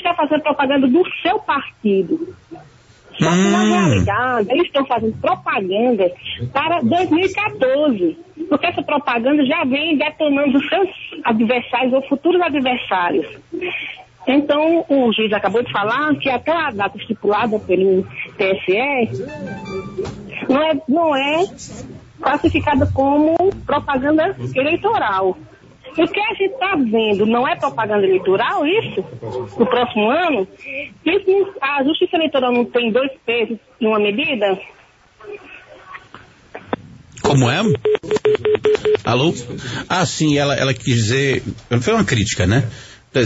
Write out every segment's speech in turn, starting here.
está fazendo propaganda do seu partido. Só que na Hum. realidade, eles estão fazendo propaganda para 2014. Porque essa propaganda já vem detonando os seus adversários ou futuros adversários. Então, o juiz acabou de falar que aquela data estipulada pelo TSE não é, não é classificada como propaganda eleitoral. O que a gente está vendo não é propaganda eleitoral, isso? No próximo ano? Isso, a justiça eleitoral não tem dois pesos e uma medida? Como é? Alô? Ah, sim, ela, ela quis dizer. Foi uma crítica, né?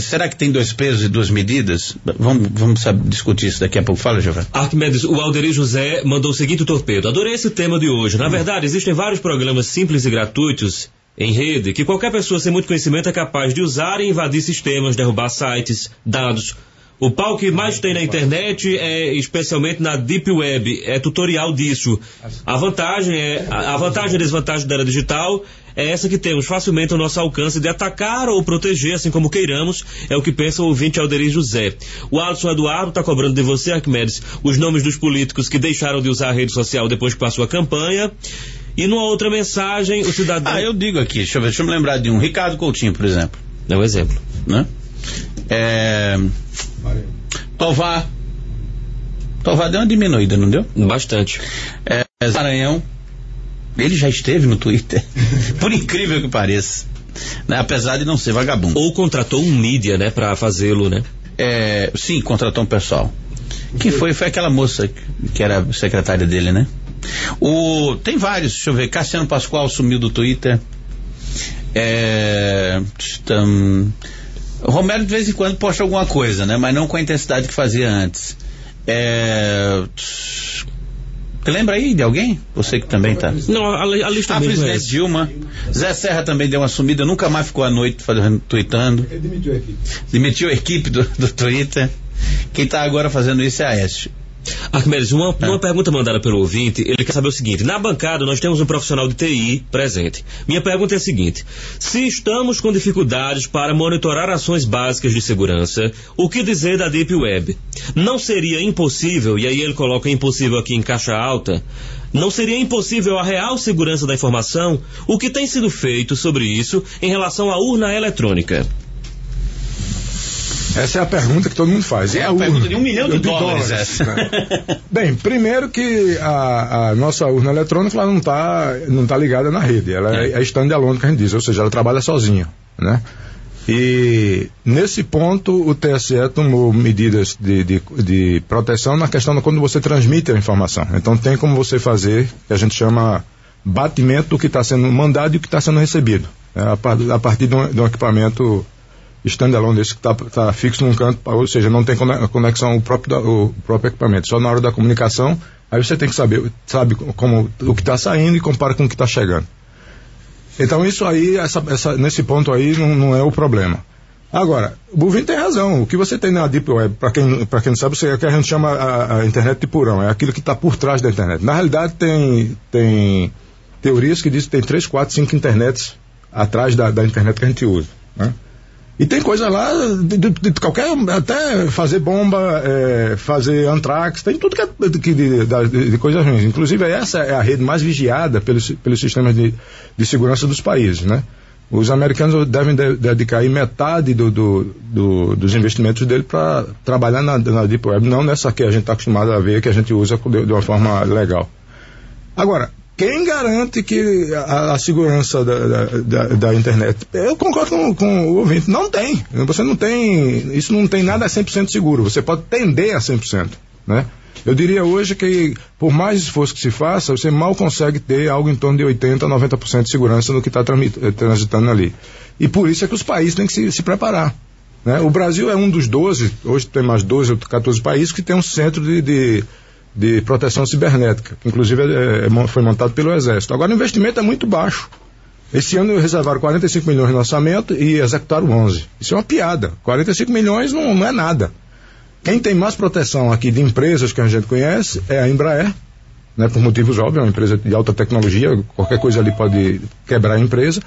Será que tem dois pesos e duas medidas? Vamos, vamos saber, discutir isso daqui a pouco. Fala, Giovanni. Arquimedes, o Alderi José mandou o seguinte torpedo. Adorei esse tema de hoje. Na verdade, existem vários programas simples e gratuitos em rede que qualquer pessoa sem muito conhecimento é capaz de usar e invadir sistemas, derrubar sites, dados. O pau que mais tem na internet é especialmente na Deep Web, é tutorial disso. A vantagem é a vantagem e desvantagem da era digital é essa que temos facilmente ao nosso alcance de atacar ou proteger, assim como queiramos, é o que pensa o ouvinte Alderi José. O Alisson Eduardo está cobrando de você, Arquimedes, os nomes dos políticos que deixaram de usar a rede social depois que passou a campanha. E numa outra mensagem, o cidadão. Ah, eu digo aqui, deixa eu ver, deixa eu me lembrar de um. Ricardo Coutinho, por exemplo. É um exemplo. Né? É. Tovar. Tovar deu uma diminuída, não deu? Bastante. É, Maranhão. Ele já esteve no Twitter. Por incrível que pareça. Né? Apesar de não ser vagabundo. Ou contratou um mídia, né, pra fazê-lo, né? É, sim, contratou um pessoal. Que foi, foi aquela moça que era secretária dele, né? O, tem vários, deixa eu ver. Cassiano Pascoal sumiu do Twitter. É, tam- Romero de vez em quando posta alguma coisa, né? Mas não com a intensidade que fazia antes. É, Você lembra aí de alguém? Você que também tá. Não, a, a lista A mesmo é. Dilma. Zé Serra também deu uma sumida, nunca mais ficou à noite fazendo, tweetando. Ele demitiu a equipe. Demitiu a equipe do, do Twitter. Quem está agora fazendo isso é a Aécio. Arquimedes, uma, uma pergunta mandada pelo ouvinte, ele quer saber o seguinte: na bancada nós temos um profissional de TI presente. Minha pergunta é a seguinte: se estamos com dificuldades para monitorar ações básicas de segurança, o que dizer da Deep Web? Não seria impossível, e aí ele coloca impossível aqui em caixa alta, não seria impossível a real segurança da informação? O que tem sido feito sobre isso em relação à urna eletrônica? Essa é a pergunta que todo mundo faz. É E a urna? pergunta de um milhão de dólares, essa. né? Bem, primeiro que a, a nossa urna eletrônica ela não está não tá ligada na rede, ela é, é standalone que a gente diz, ou seja, ela trabalha sozinha, né? E nesse ponto o TSE tomou medidas de, de, de proteção na questão de quando você transmite a informação. Então tem como você fazer, que a gente chama batimento do que está sendo mandado e o que está sendo recebido. né? a, a partir de um, de um equipamento standalone desse que está fixo num canto, ou seja, não tem cone- conexão o próprio, o próprio equipamento. Só na hora da comunicação, aí você tem que saber, sabe como o que está saindo e compara com o que está chegando. Então isso aí, essa- essa- nesse ponto aí, não, não é o problema. Agora, o Buvin tem razão. O que você tem na Deep Web, para quem, quem não sabe, é o que a gente chama a, a internet de purão, é aquilo que está por trás da internet. Na realidade, tem, tem teorias que dizem que tem três, quatro, cinco internets atrás da, da internet que a gente usa. Né? E tem coisa lá de, de- de qualquer. até fazer bomba, é, fazer antrax, tem tudo que é de, de- coisas ruins. Inclusive, essa é a rede mais vigiada pelos, pelos sistemas de, de segurança dos países, né? Os americanos devem de- dedicar metade do, do- do- dos investimentos dele para trabalhar na, na Deep Web, não nessa que a gente está acostumado a ver, que a gente usa de uma forma legal. Agora, quem garante que a, a segurança da, da, da- internet? Eu concordo com, com o ouvinte, não tem. Você não tem. Isso não tem nada a 100% seguro. Você pode tender a 100%. Né? Eu diria hoje que, por mais esforço que se faça, você mal consegue ter algo em torno de 80% a 90% de segurança no que está transitando ali. E por isso é que os países têm que se, se preparar. Né? O Brasil é um dos 12, hoje tem mais 12 ou 14 países que tem um centro de, de, de proteção cibernética, que inclusive é, é, mon- foi montado pelo Exército. Agora o investimento é muito baixo. Esse ano reservaram 45 milhões no orçamento e executaram 11. Isso é uma piada. 45 milhões não, não é nada. Quem tem mais proteção aqui de empresas que a gente conhece é a Embraer, né, por motivos óbvios, é uma empresa de alta tecnologia, qualquer coisa ali pode quebrar a empresa.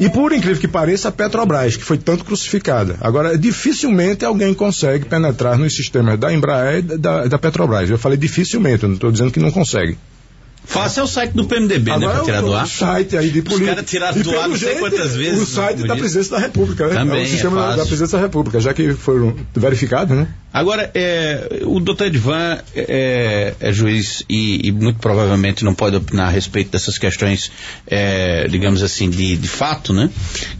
E por incrível que pareça, a Petrobras, que foi tanto crucificada. Agora, dificilmente alguém consegue penetrar nos sistemas da Embraer e da, da Petrobras. Eu falei dificilmente, eu não estou dizendo que não consegue. Faça é o site do PMDB, Agora, né? Pra tirar do ar. O site aí de política. Os caras tiraram do ar não sei quantas vezes. O site da presidência da República, né? Também, é o sistema é da- presidência da República, já que foram verificados, né? Agora, é, o doutor Edvan é, é juiz e, e muito provavelmente não pode opinar a respeito dessas questões, é, digamos assim, de, de fato, né?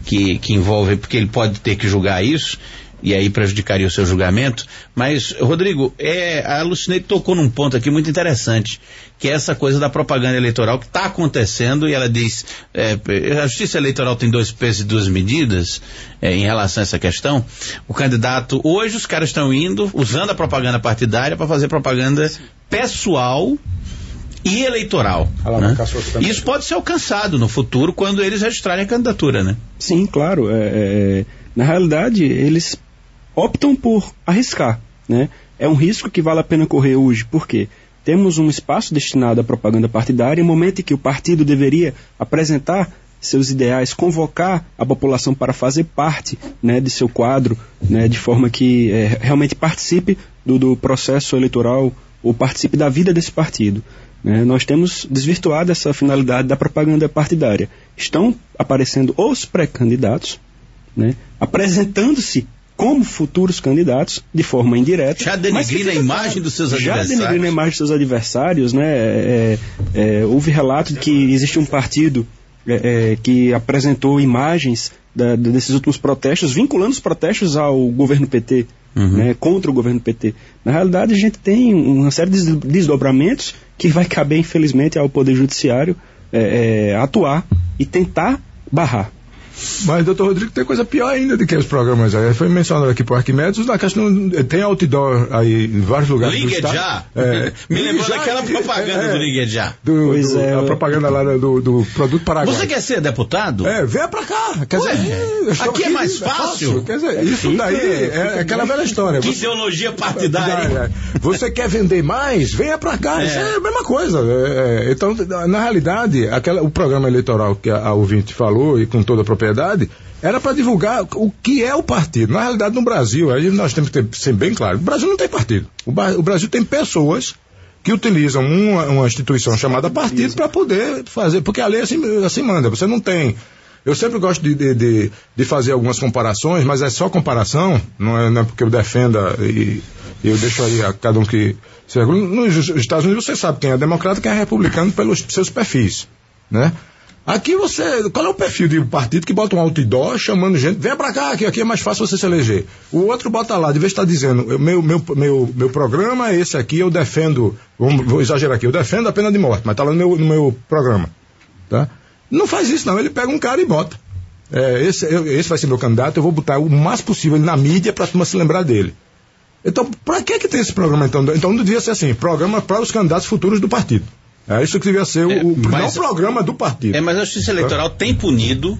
Que, que envolvem, porque ele pode ter que julgar isso e aí prejudicaria o seu julgamento. Mas, Rodrigo, é, a Lucinei tocou num ponto aqui muito interessante, que é essa coisa da propaganda eleitoral que está acontecendo e ela diz, é, a justiça eleitoral tem dois pesos e duas medidas é, em relação a essa questão. O candidato, hoje os caras estão indo, usando a propaganda partidária para fazer propaganda pessoal e eleitoral. Né? Isso pode ser alcançado no futuro quando eles registrarem a candidatura, né? Sim, claro. é, é, na realidade, eles optam por arriscar. Né? É um risco que vale a pena correr hoje. Por quê? Temos um espaço destinado à propaganda partidária, em momento em que o partido deveria apresentar seus ideais, convocar a população para fazer parte né, de seu quadro, né, de forma que é, realmente participe do, do processo eleitoral ou participe da vida desse partido. né? Nós temos desvirtuado essa finalidade da propaganda partidária. Estão aparecendo os pré-candidatos, né, apresentando-se como futuros candidatos de forma indireta. Já denegrindo a imagem dos seus Já adversários. denegrindo a imagem dos seus adversários, né? é, é, houve relato de que existe um partido é, é, que apresentou imagens da- desses últimos protestos, vinculando os protestos ao governo PT, né, contra o governo PT. Na realidade, a gente tem uma série de des- desdobramentos que vai caber, infelizmente, ao Poder Judiciário é, é, atuar e tentar barrar. Mas, doutor Rodrigo, tem coisa pior ainda do que os programas aí. Foi mencionado aqui por Arquimedes, na questão, tem outdoor aí em vários lugares do Ligue estado. já! É, Me lembrou já daquela propaganda é, do Ligue já. Do, Pois do- é, a propaganda lá do, do produto Paraguai. Você quer ser deputado? É, venha pra cá. Quer Ué, dizer, estou aqui é mais fácil. Quer dizer, isso daí é, aquela velha história. Que ideologia partidária. É, Você quer vender mais? Venha pra cá. É. Isso é a mesma coisa. É, é, então, na realidade, aquela, o programa eleitoral que a, a ouvinte falou, e com toda a propriedade, era para divulgar o que é o partido. Na realidade, no Brasil, aí nós temos que ter, ser bem claro: o Brasil não tem partido. O, o Brasil tem pessoas que utilizam uma, uma instituição chamada partido para poder fazer, porque a lei assim, assim manda. Você não tem. Eu sempre gosto de, de, de, fazer algumas comparações, mas é só comparação, não é, não é porque eu defenda e eu deixo aí a cada um que. Nos Estados Unidos você sabe quem é democrata e quem é republicano pelos seus perfis, né? Aqui você. Qual é o perfil de um partido que bota um outdoor chamando gente? Vem pra cá, que aqui é mais fácil você se eleger. O outro bota lá, de vez estar dizendo, meu, meu, meu, meu programa é esse aqui, eu defendo. Vou exagerar aqui, eu defendo a pena de morte, mas tá lá no meu, no meu programa. Tá? Não faz isso, não. Ele pega um cara e bota. É, esse, eu- esse vai ser meu candidato, eu vou botar o mais possível na mídia pra turma se lembrar dele. Então, pra que que tem esse programa então? Então não devia ser assim, programa para os candidatos futuros do partido. É isso que devia ser o, É, o mas- não programa do partido. É, mas a Justiça Eleitoral tem punido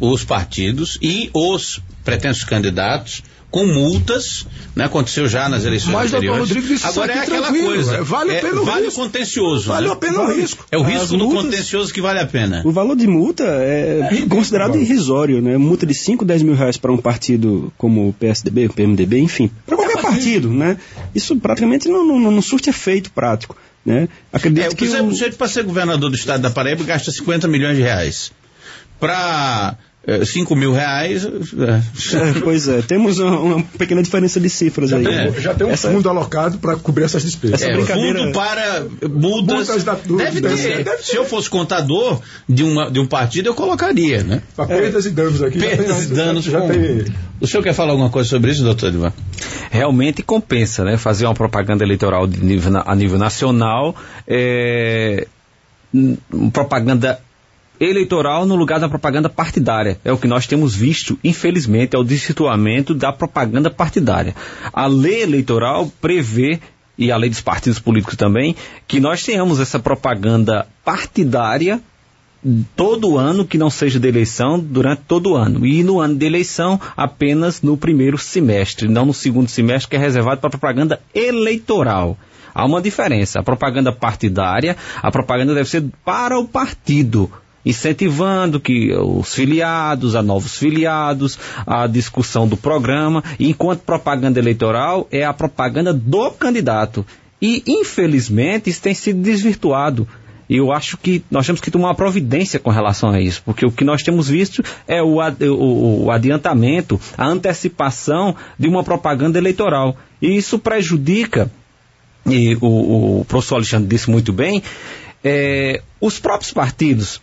os partidos e os pretensos candidatos com multas, né? Aconteceu já nas eleições Mas, doutor anteriores. Rodrigo, isso Agora é aquela coisa. é, vale a é, pena o vale risco. o contencioso. Vale né? a pena o risco. É o risco do contencioso que vale a pena. O valor de multa é considerado irrisório, né? Multa de 5, 10 mil reais para um partido como o PSDB, o PMDB, enfim. Para qualquer partido, né? Isso praticamente não, não, não surte efeito prático, né? Acredito É, que por exemplo, o... para ser governador do estado da Paraíba gasta 50 milhões de reais. Para 5 mil reais. é, É, pois é, temos uma, uma pequena diferença de cifras aí. É. né? Já tem um Essa- fundo alocado para cobrir essas despesas. Essa É, brincadeira- fundo para multas. Multas da- do- deve, deve ter. deve Se eu fosse contador de, uma, de um partido, eu colocaria, né? Para perdas e danos aqui. já Perdas tem- e danos. Já com- tem. O senhor quer falar alguma coisa sobre isso, doutor Edvan? realmente compensa, né? Fazer uma propaganda eleitoral de nível a nível nacional, é, propaganda eleitoral no lugar da propaganda partidária. É o que nós temos visto, infelizmente, é o destituamento da propaganda partidária. A lei eleitoral prevê e a lei dos partidos políticos também, que nós tenhamos essa propaganda partidária todo ano que não seja de eleição durante todo ano. E no ano de eleição, apenas no primeiro semestre, não no segundo semestre, que é reservado para propaganda eleitoral. Há uma diferença. A propaganda partidária, a propaganda deve ser para o partido. Incentivando que os filiados, a novos filiados, a discussão do programa, enquanto propaganda eleitoral é a propaganda do candidato. E, infelizmente, isso tem sido desvirtuado. E eu acho que nós temos que tomar uma providência com relação a isso, porque o que nós temos visto é o, o, o adiantamento, a antecipação de uma propaganda eleitoral. E isso prejudica, e o, o professor Alexandre disse muito bem, é, os próprios partidos.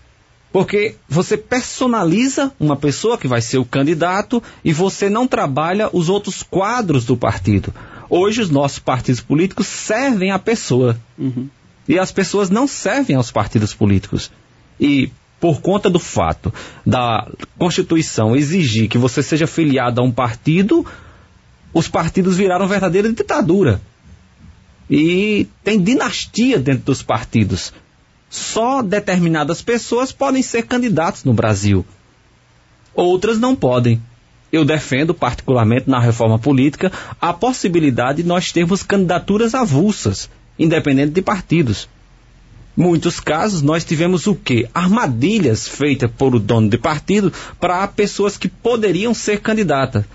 Porque você personaliza uma pessoa que vai ser o candidato e você não trabalha os outros quadros do partido. Hoje os nossos partidos políticos servem à pessoa. Uhum. E as pessoas não servem aos partidos políticos. E por conta do fato da Constituição exigir que você seja filiado a um partido, os partidos viraram verdadeira ditadura. E tem dinastia dentro dos partidos. Só determinadas pessoas podem ser candidatos no Brasil. Outras não podem. Eu defendo, particularmente na reforma política, a possibilidade de nós termos candidaturas avulsas, independente de partidos. Muitos casos nós tivemos o quê? Armadilhas feitas por o dono de partido para pessoas que poderiam ser candidatas.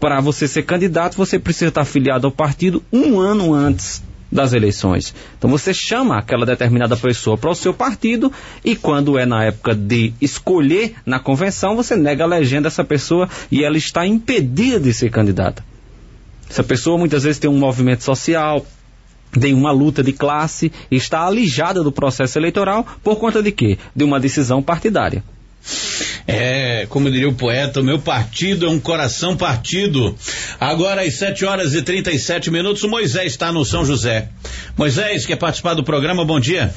Para você ser candidato, você precisa estar afiliado ao partido um ano antes das eleições. Então você chama aquela determinada pessoa para o seu partido e quando é na época de escolher na convenção, você nega a legenda dessa pessoa e ela está impedida de ser candidata. Essa pessoa muitas vezes tem um movimento social, tem uma luta de classe está alijada do processo eleitoral por conta de quê? De uma decisão partidária. É, como diria o poeta, o meu partido é um coração partido. Agora às 7 horas e 37 minutos, o Moisés está no São José. Moisés, quer participar do programa? Bom dia.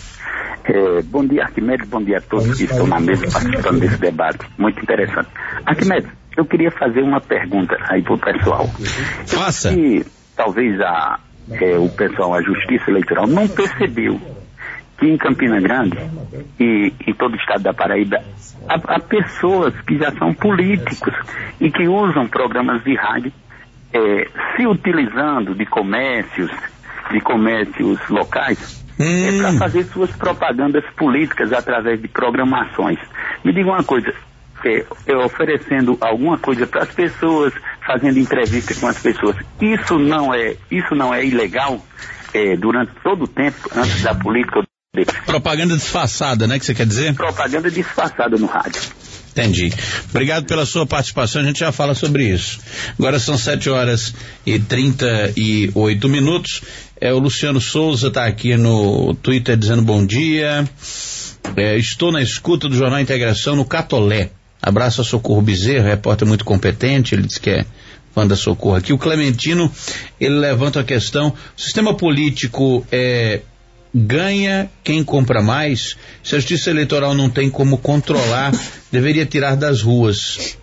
É, bom dia, Arquimedes. Bom dia a todos que estão na mesa participando desse debate. Muito interessante. Arquimedes, eu queria fazer uma pergunta aí para o pessoal. Faça. Que talvez a, é, o pessoal, a Justiça Eleitoral, não percebeu que em Campina Grande e em todo o estado da Paraíba há, há, pessoas que já são políticos e que usam programas de rádio é, se utilizando de comércios, de comércios locais, é hum. é para fazer suas propagandas políticas através de programações. Me diga uma coisa, é, é oferecendo alguma coisa para as pessoas, fazendo entrevista com as pessoas, isso não é, isso não é ilegal é, durante todo o tempo, antes da política Propaganda disfarçada, né? Que você quer dizer? Propaganda disfarçada no rádio. Entendi. Obrigado pela sua participação, a gente já fala sobre isso. Agora são 7 horas e 38 minutos. É, o Luciano Souza está aqui no Twitter dizendo bom dia. É, estou na escuta do Jornal Integração no Catolé. Abraço a Socorro Bezerra, repórter muito competente, ele diz que é fã da Socorro aqui. O Clementino, ele levanta a questão, o sistema político é ganha quem compra mais. Se a justiça eleitoral não tem como controlar, deveria tirar das ruas.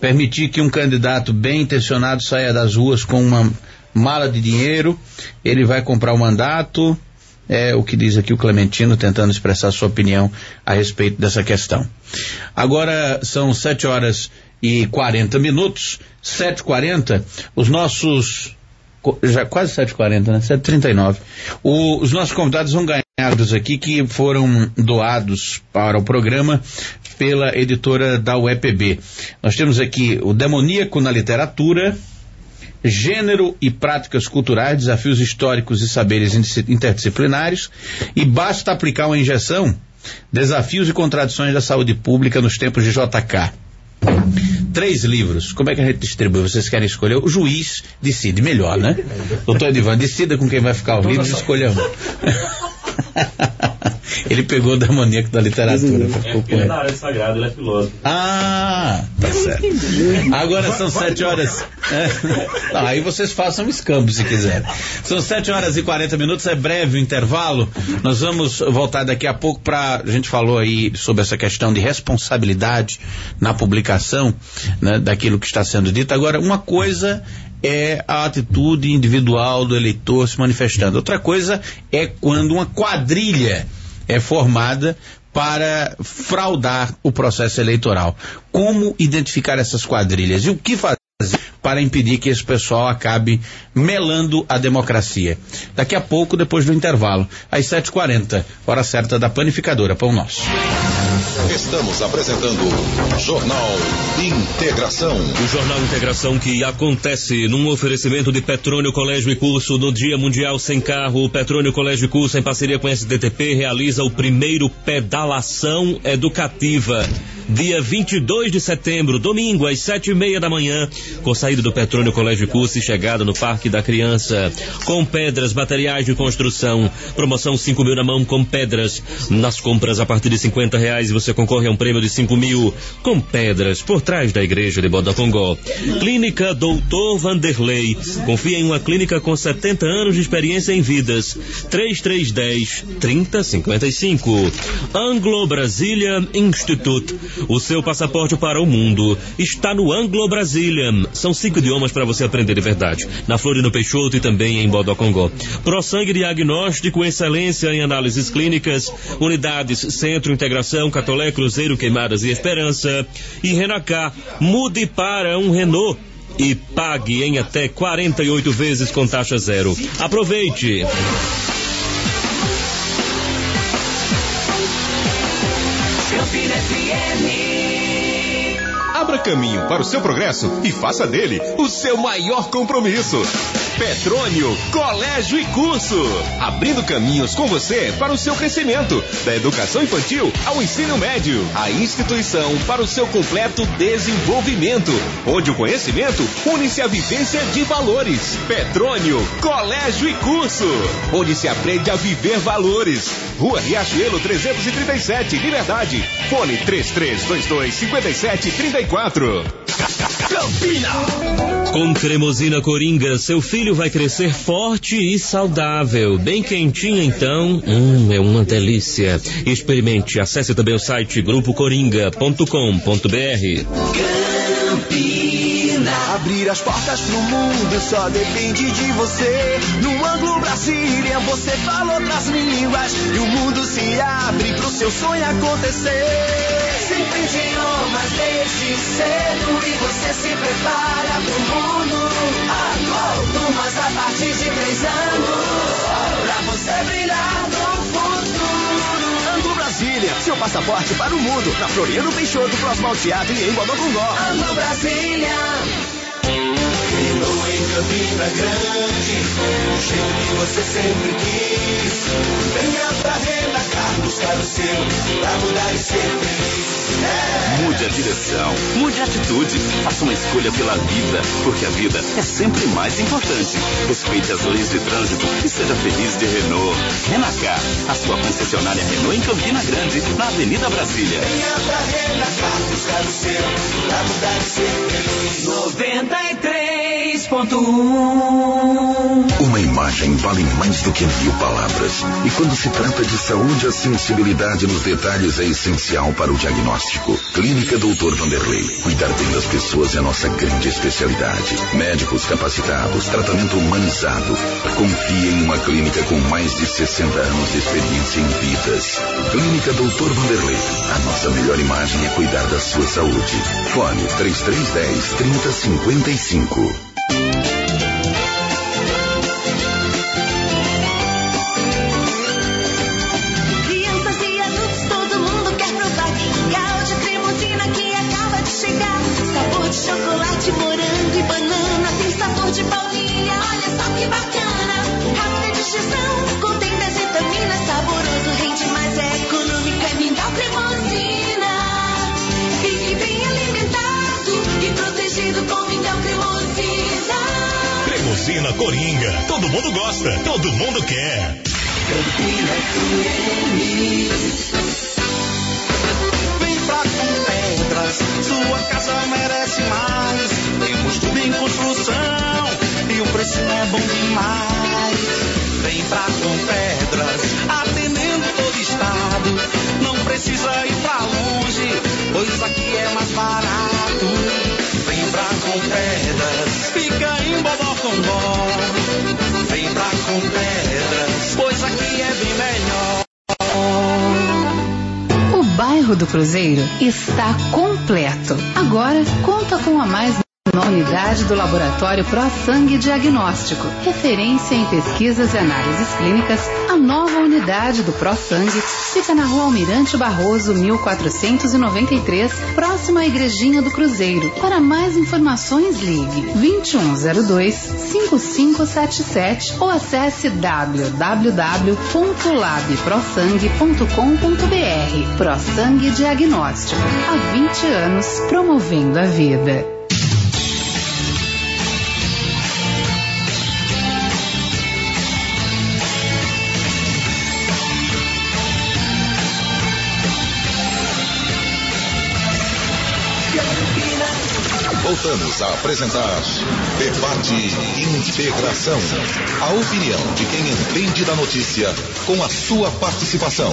Permitir que um candidato bem intencionado saia das ruas com uma mala de dinheiro, ele vai comprar o mandato. É o que diz aqui o Clementino, tentando expressar sua opinião a respeito dessa questão. Agora são sete horas e quarenta minutos, sete quarenta. Os nossos já quase 7h40, né? 7h39. os nossos convidados vão ganhar aqui que foram doados para o programa pela editora da UEPB. Nós temos aqui o Demoníaco na Literatura, Gênero e Práticas Culturais, Desafios Históricos e Saberes Interdisciplinares, e Basta Aplicar uma Injeção, Desafios e Contradições da Saúde Pública nos Tempos de JK três livros. Como é que a gente distribui? Vocês querem escolher? O juiz decide melhor, né? Doutor Edivan, decida com quem vai ficar livros e escolha um. ele pegou da maníaco da literatura. É, ele é na área sagrada, ele é filósofo. Ah, certo. Agora são sete horas. É. Aí vocês façam escambo se quiserem. São sete horas e quarenta minutos, é breve o intervalo. Nós vamos voltar daqui a pouco para a gente falou aí sobre essa questão de responsabilidade na publicação né, daquilo que está sendo dito. Agora, uma coisa é a atitude individual do eleitor se manifestando. Outra coisa é quando uma quadrilha é formada para fraudar o processo eleitoral. Como identificar essas quadrilhas e o que fazer para impedir que esse pessoal acabe melando a democracia? Daqui a pouco, depois do intervalo, às 7h40, hora certa da panificadora. Pão Nosso. Estamos apresentando Jornal Integração. O Jornal Integração que acontece num oferecimento de Petrônio Colégio e Curso no Dia Mundial Sem Carro. O Petrônio Colégio e Curso, em parceria com a SDTP, realiza o primeiro pedalação educativa. Dia 22 de setembro, domingo, às sete e meia da manhã, com saída do Petrônio Colégio e Curso e chegada no Parque da Criança. Com pedras, materiais de construção. Promoção 5 mil na mão com pedras. Nas compras a partir de 50 reais você concorre a um prêmio de 5 mil com pedras por trás da igreja de Bodocongó. Clínica Doutor Vanderlei. Confia em uma clínica com 70 anos de experiência em vidas. 3310 3055. Anglo Brasília Institute. O seu passaporte para o mundo está no Anglo Brasília. São cinco idiomas para você aprender de verdade. Na Florino Peixoto e também em Bodocongó. ProSangue Diagnóstico, excelência em análises clínicas, unidades Centro Integração, Catolé, Cruzeiro, Queimadas e Esperança. E Renacá, mude para um Renault e pague em até 48 vezes com taxa zero. Aproveite! Abra caminho para o seu progresso e faça dele o seu maior compromisso. Petrônio Colégio e Curso. Abrindo caminhos com você para o seu crescimento, da educação infantil ao ensino médio. A instituição para o seu completo desenvolvimento, onde o conhecimento une-se à vivência de valores. Petrônio Colégio e Curso, onde se aprende a viver valores. Rua Riachuelo 337, Liberdade. Fone 3322 5734. Campina! Com cremosina coringa, seu filho vai crescer forte e saudável. Bem quentinho então. Hum, é uma delícia. Experimente. Acesse também o site grupocoringa.com.br. Abrir as portas pro mundo só depende de você. No Anglo Brasília você fala outras línguas e o mundo se abre pro seu sonho acontecer. Sempre idiomas desde cedo e você se prepara pro mundo. Turmas a partir de três anos pra você brilhar no futuro. Anglo Brasília, seu passaporte para o mundo. Na Floriano Peixoto, próximo ao teatro e em Bodocongó. Anglo Brasília. Renault em Campina Grande, o jeito que você sempre quis. Venha pra Renacar buscar o seu, pra mudar e ser feliz. Mude a direção, mude a atitude, faça uma escolha pela vida, porque a vida é sempre mais importante. Respeite as leis de trânsito e seja feliz de Renault. Renacar, a sua concessionária Renault em Campina Grande, na Avenida Brasília. Venha pra Renacar, buscar o seu, pra mudar de ser 93. Uma imagem vale mais do que mil palavras. E quando se trata de saúde, a sensibilidade nos detalhes é essencial para o diagnóstico. Clínica Doutor Vanderlei. Cuidar bem das pessoas é nossa grande especialidade. Médicos capacitados, tratamento humanizado. Confie em uma clínica com mais de 60 anos de experiência em vidas. Clínica Doutor Vanderlei. A nossa melhor imagem é cuidar da sua saúde. Fone 3310 3055. Gosta, todo mundo quer. Vem pra pedras, sua casa merece mais. Temos tudo em construção e o preço é bom demais. Vem pra pedras, atendendo todo estado. Não precisa ir pra longe, pois aqui é mais barato. Vem pra pedras, fica em Bodocongó. Com pedras, pois aqui é bem melhor. O bairro do Cruzeiro está completo. Agora conta com a mais Uma unidade do Laboratório Pro Sangue Diagnóstico, referência em pesquisas e análises clínicas, a nova unidade do Pro Sangue fica na rua Almirante Barroso, 1493, próxima à Igrejinha do Cruzeiro. Para mais informações, ligue 2102-5577 ou acesse www.labprosangue.com.br. Pro Sangue Diagnóstico. Há 20 anos promovendo a vida. Voltamos a apresentar Debate Integração. A opinião de quem entende da notícia com a sua participação.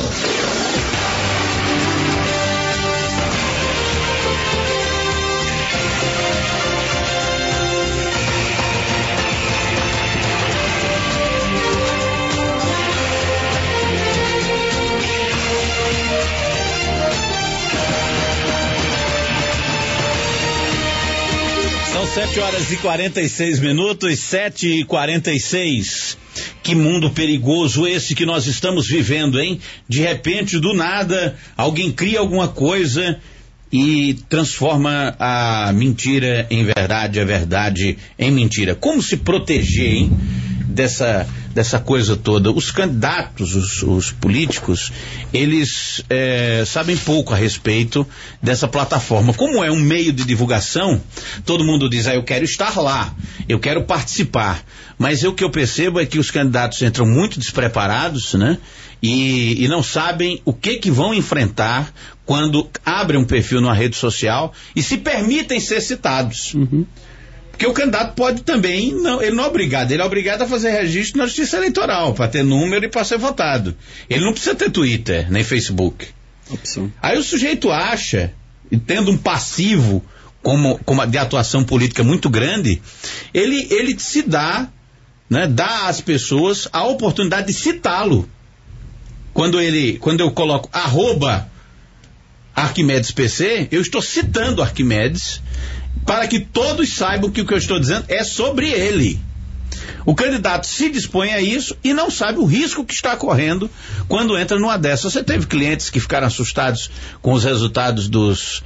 Horas e 46 minutos, 7 e 46. Que mundo perigoso esse que nós estamos vivendo, hein? De repente, do nada, alguém cria alguma coisa e transforma a mentira em verdade, a verdade em mentira. Como se proteger, hein? Dessa, dessa coisa toda. Os candidatos, os, os políticos, eles eh, sabem pouco a respeito dessa plataforma. Como é um meio de divulgação, todo mundo diz, ah, eu quero estar lá, eu quero participar. Mas o que eu percebo é que os candidatos entram muito despreparados, né? E, e não sabem o que que vão enfrentar quando abrem um perfil numa rede social e se permitem ser citados. Porque o candidato pode também, não, ele não é obrigado, ele é obrigado a fazer registro na justiça eleitoral, para ter número e para ser votado. Ele não precisa ter Twitter, nem Facebook. Opção. Aí o sujeito acha, e tendo um passivo como, como de atuação política muito grande, ele, ele se dá, né, dá às pessoas a oportunidade de citá-lo. Quando ele, quando eu coloco arroba Arquimedes PC, eu estou citando Arquimedes para que todos saibam que o que eu estou dizendo é sobre ele. O candidato se dispõe a isso e não sabe o risco que está correndo quando entra numa dessas. Você teve clientes que ficaram assustados com os resultados dos,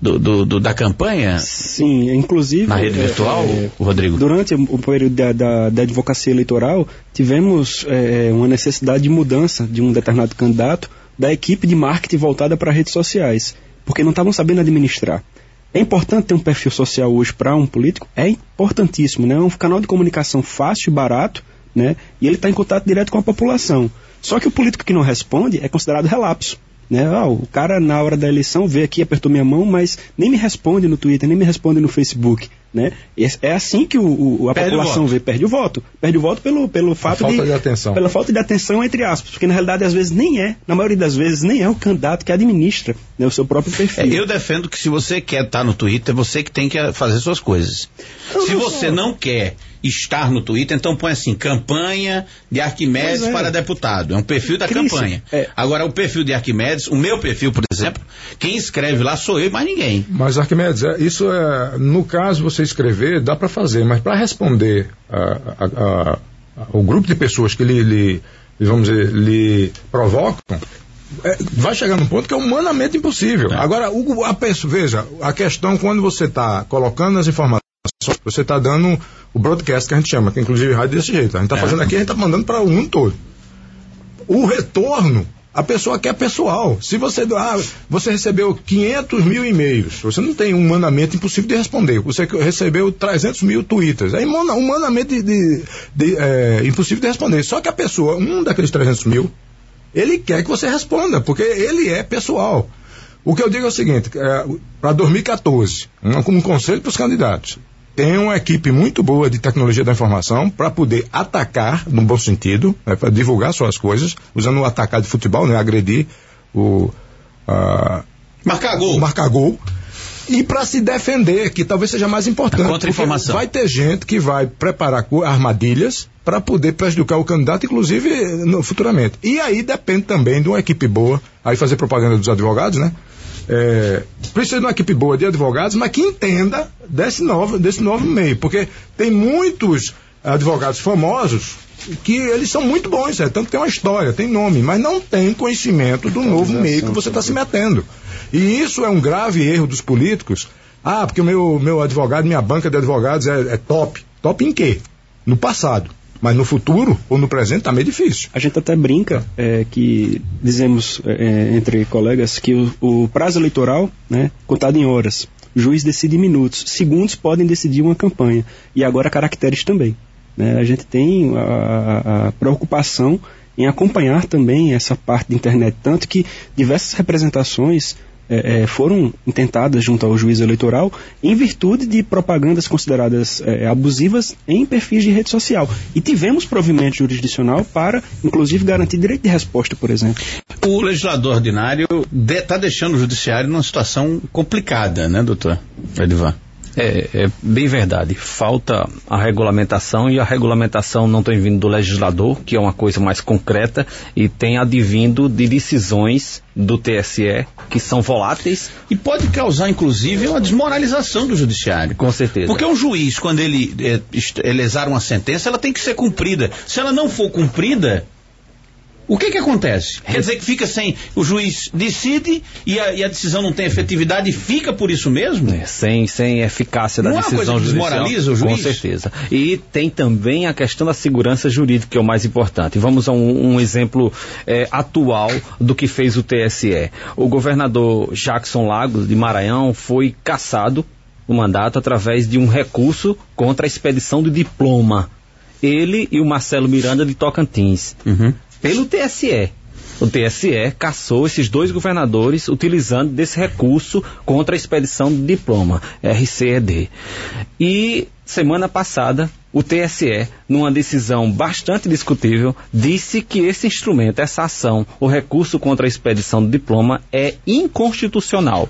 do, do- do- da campanha? Sim, inclusive. Na rede é, virtual, é, Rodrigo? Durante o período da, da, da advocacia eleitoral, tivemos é, uma necessidade de mudança de um determinado candidato da equipe de marketing voltada para redes sociais, porque não estavam sabendo administrar. É importante ter um perfil social hoje para um político? É importantíssimo, né? É um canal de comunicação fácil e barato, né? E ele está em contato direto com a população. Só que o político que não responde é considerado relapso. Né? Ah, o cara, na hora da eleição, veio aqui, apertou minha mão, mas nem me responde no Twitter, nem me responde no Facebook. Né? E É assim que o, o- a Perde população vê, perde o voto. Perde o voto pelo, pelo fato falta de atenção. Pela falta de atenção, entre aspas. Porque na realidade, às vezes, nem é, na maioria das vezes, nem é o candidato que administra né, o seu próprio perfil. É, eu defendo que se você quer estar no Twitter, você que tem que fazer suas coisas. se você não quer estar no Twitter, então põe assim, campanha de Arquimedes é. para deputado. É um perfil da Cris, campanha. é. Agora, o perfil de Arquimedes, o meu perfil, por exemplo, quem escreve lá sou eu e mais ninguém. Mas Arquimedes, é, isso é, no caso você escrever, dá para fazer, mas para responder a- a- a- o grupo de pessoas que lhe, lhe- vamos dizer, lhe provocam, é, vai chegar num ponto que é humanamente impossível. Agora, o- a veja, a questão quando você está colocando as informações, você está dando o broadcast que a gente chama, que inclusive rádio é desse jeito. A gente está É. fazendo aqui, a gente está mandando para o mundo todo. O retorno, a pessoa quer pessoal. Se você, ah, você recebeu 500 mil e-mails, você não tem humanamente impossível de responder. Você recebeu 300 mil twitters, é humana- humanamente de- de- é, impossível de responder. Só que a pessoa, um daqueles 300 mil, ele quer que você responda, porque ele é pessoal. O que eu digo é o seguinte, para 2014, um, um conselho para os candidatos, tem uma equipe muito boa de tecnologia da informação para poder atacar, no bom sentido, né, para divulgar suas coisas, usando o atacar de futebol, né, agredir o... ah, marcar gol. Marcar gol. E para se defender, que talvez seja mais importante. Contra-informação. Vai ter gente que vai preparar armadilhas para poder prejudicar o candidato, inclusive no- futuramente. E aí depende também de uma equipe boa, aí fazer propaganda dos advogados, né? É, precisa de uma equipe boa de advogados, mas que entenda desse novo, desse novo meio, porque tem muitos advogados famosos que eles são muito bons, é, tanto que tem uma história, tem nome, mas não tem conhecimento do novo meio que você está se metendo. E isso é um grave erro dos políticos. Ah, porque o meu, meu advogado, minha banca de advogados é, é top. Top em quê? No passado. Mas no futuro ou no presente está meio difícil. A gente até brinca é, que dizemos é, entre colegas que o, o prazo eleitoral, né, contado em horas, o juiz decide em minutos, segundos podem decidir uma campanha e agora caracteres também. Né? A gente tem a, a preocupação em acompanhar também essa parte da internet, tanto que diversas representações é, é, foram intentadas junto ao juiz eleitoral em virtude de propagandas consideradas é, abusivas em perfis de rede social. E tivemos provimento jurisdicional para, inclusive, garantir direito de resposta, por exemplo. O legislador ordinário está deixando o judiciário numa situação complicada, né, doutor Edivan? É, é, bem verdade. Falta a regulamentação e a regulamentação não tem vindo do legislador, que é uma coisa mais concreta, e tem advindo de decisões do TSE que são voláteis. E pode causar, inclusive, uma desmoralização do judiciário. Com certeza. Porque um juiz, quando ele, é, ele exar uma sentença, ela tem que ser cumprida. Se ela não for cumprida, o que que acontece? Quer dizer que fica sem, o juiz decide e a, e a decisão não tem efetividade e fica por isso mesmo? É, sem, sem eficácia da não decisão é uma coisa que judicial. desmoraliza o juiz? Com certeza. E tem também a questão da segurança jurídica, que é o mais importante. Vamos a um, um exemplo é, atual do que fez o TSE. O governador Jackson Lagos, de Maranhão, foi cassado o mandato através de um recurso contra a expedição do diploma. Ele e o Marcelo Miranda de Tocantins. Uhum pelo TSE. O TSE caçou esses dois governadores utilizando desse recurso contra a expedição do diploma, RCED. E semana passada, o TSE, numa decisão bastante discutível, disse que esse instrumento, essa ação, o recurso contra a expedição do diploma, é inconstitucional.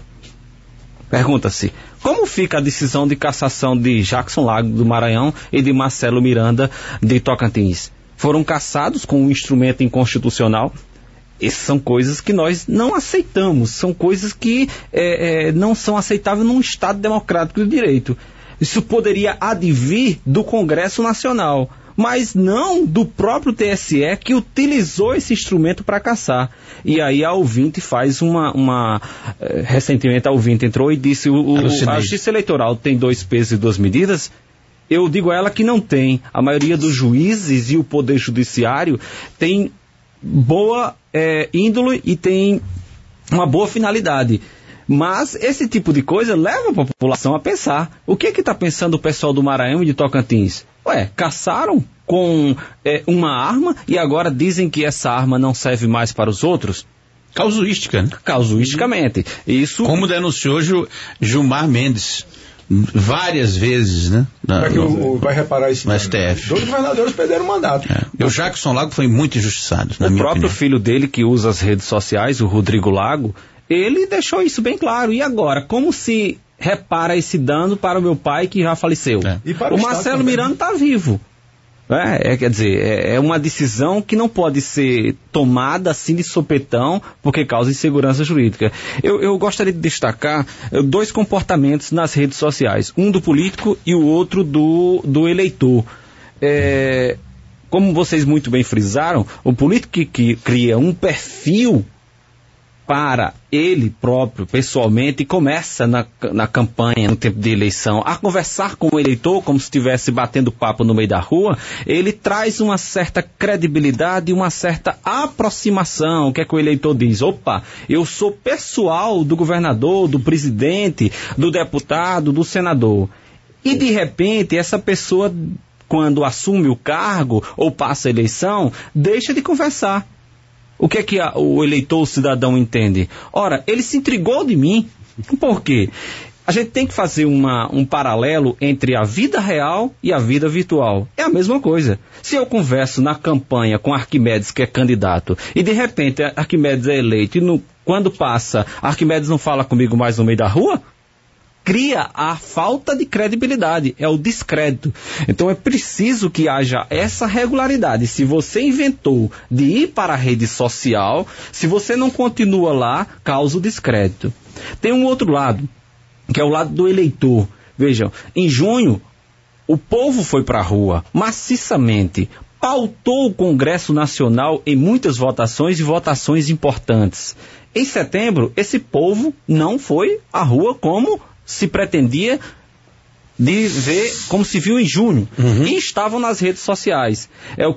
Pergunta-se, como fica a decisão de cassação de Jackson Lago do Maranhão e de Marcelo Miranda de Tocantins? Foram caçados com um instrumento inconstitucional. Essas são coisas que nós não aceitamos, são coisas que é, é, não são aceitáveis num Estado democrático de direito. Isso poderia advir do Congresso Nacional, mas não do próprio TSE que utilizou esse instrumento para caçar. E aí a ouvinte faz uma. uma eh, recentemente a ouvinte entrou e disse: o, o, a justiça eleitoral tem dois pesos e duas medidas eu digo a ela que não tem. A maioria dos juízes e o poder judiciário tem boa é, índole e tem uma boa finalidade. Mas esse tipo de coisa leva a população a pensar. O que é que está pensando o pessoal do Maranhão e de Tocantins? Ué, caçaram com é, uma arma e agora dizem que essa arma não serve mais para os outros? Causuística, né? Causuisticamente. Isso... Como denunciou Gilmar Mendes várias vezes, né? Na, que o, vai reparar isso no STF. Dois governadores perderam o mandato. É. O Jackson Lago foi muito injustiçado. o próprio opinião. filho dele, que usa as redes sociais, o Rodrigo Lago, ele deixou isso bem claro. E agora, como se repara esse dano para o meu pai que já faleceu? É. o, o Marcelo Miranda está vivo. É, é, quer dizer, é, é, uma decisão que não pode ser tomada assim de sopetão, porque causa insegurança jurídica. Eu, eu gostaria de destacar eh, dois comportamentos nas redes sociais, um do político e o outro do, do eleitor. É, como vocês muito bem frisaram, o político que, que cria um perfil para ele próprio, pessoalmente, e começa na, na campanha, no tempo de eleição, a conversar com o eleitor como se estivesse batendo papo no meio da rua, ele traz uma certa credibilidade uma certa aproximação. O que é que o eleitor diz? Opa, eu sou pessoal do governador, do presidente, do deputado, do senador. E de repente, essa pessoa, quando assume o cargo ou passa a eleição, deixa de conversar o que é que a, o eleitor, o cidadão entende? Ora, ele se intrigou de mim. Por quê? A gente tem que fazer uma, um paralelo entre a vida real e a vida virtual. É a mesma coisa. Se eu converso na campanha com Arquimedes, que é candidato, e de repente Arquimedes é eleito, e no, quando passa, Arquimedes não fala comigo mais no meio da rua, cria a falta de credibilidade, é o descrédito. Então é preciso que haja essa regularidade. Se você inventou de ir para a rede social, se você não continua lá, causa o descrédito. Tem um outro lado, que é o lado do eleitor. Vejam, em junho, o povo foi para a rua maciçamente, pautou o Congresso Nacional em muitas votações e votações importantes. Em setembro, esse povo não foi à rua como se pretendia de ver, como se viu em junho, e estavam nas redes sociais. É o